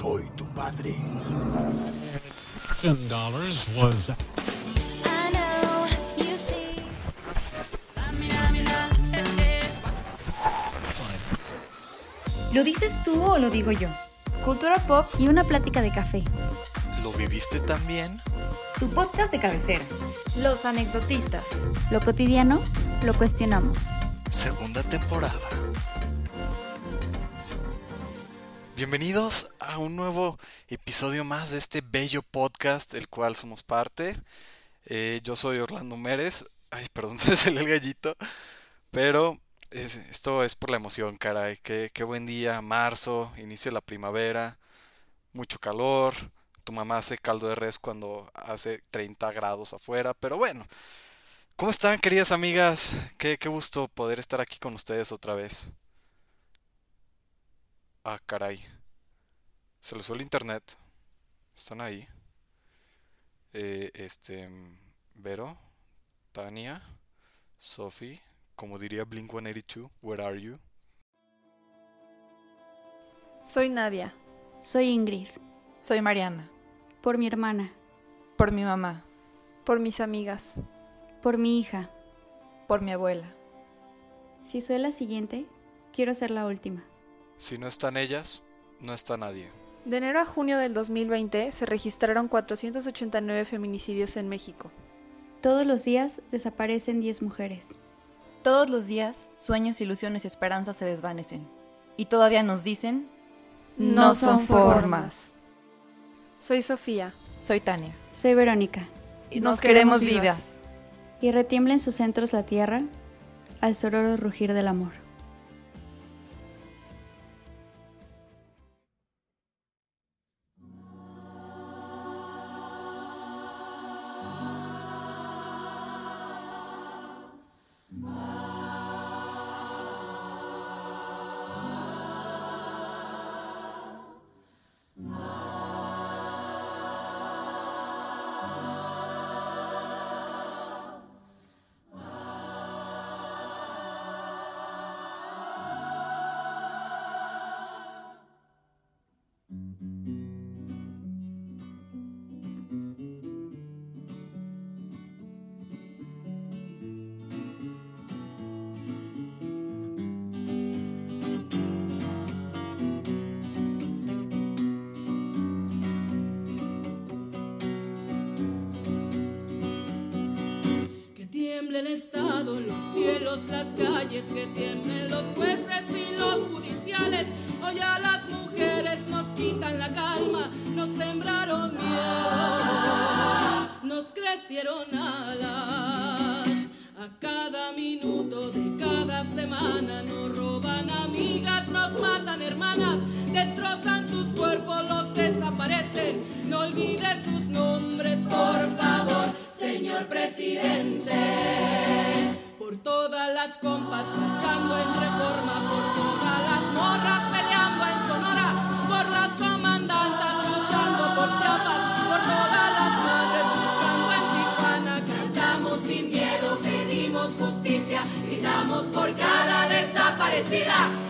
soy tu padre. $10 was I know you see. ¿Lo dices tú o lo digo yo? Cultura pop Y una plática de café. ¿Lo viviste también? Tu podcast de cabecera. Los anecdotistas. Lo cotidiano, lo cuestionamos. Segunda temporada. Bienvenidos a un nuevo episodio más de este bello podcast, el cual somos parte. Eh, yo soy Orlando Mérez. Ay, perdón, se salió el gallito. Pero es- esto es por la emoción, caray. Qué, qué buen día, marzo, inicio de la primavera, mucho calor. Tu mamá hace caldo de res cuando hace 30 grados afuera, pero bueno. ¿Cómo están, queridas amigas? Qué, qué gusto poder estar aquí con ustedes otra vez. Ah, caray. Se les fue el internet. Están ahí. Eh, este. Vero. Tania. Sophie. Como diría Blink 182. Where are you? Soy Nadia. Soy Ingrid. Soy Mariana, Por mi hermana. por mi mamá, Por mis amigas. Por mi hija. por mi abuela. Si soy la siguiente, quiero ser la última. Si no están ellas, no está nadie. De enero a junio del 2020 se registraron 489 feminicidios en México. Todos los días desaparecen 10 mujeres. Todos los días, sueños, ilusiones y esperanzas se desvanecen. Y todavía nos dicen, no son formas. Soy Sofía. Soy Tania. Soy Verónica. Y nos queremos vivas. Y retiembla en sus centros la tierra al sororo rugir del amor. Destrozan sus cuerpos, los desaparecen. No olvide sus nombres, por favor, señor presidente. Por todas las compas marchando en reforma, por todas las morras peleando en Sonora, por las comandantas luchando por Chiapas, por todas las madres buscando en Tijuana. Cantamos sin miedo, pedimos justicia, gritamos por cada desaparecida.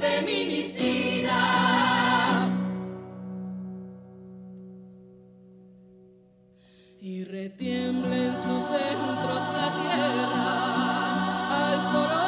feminicida. Y retiembla en sus centros la tierra al soror.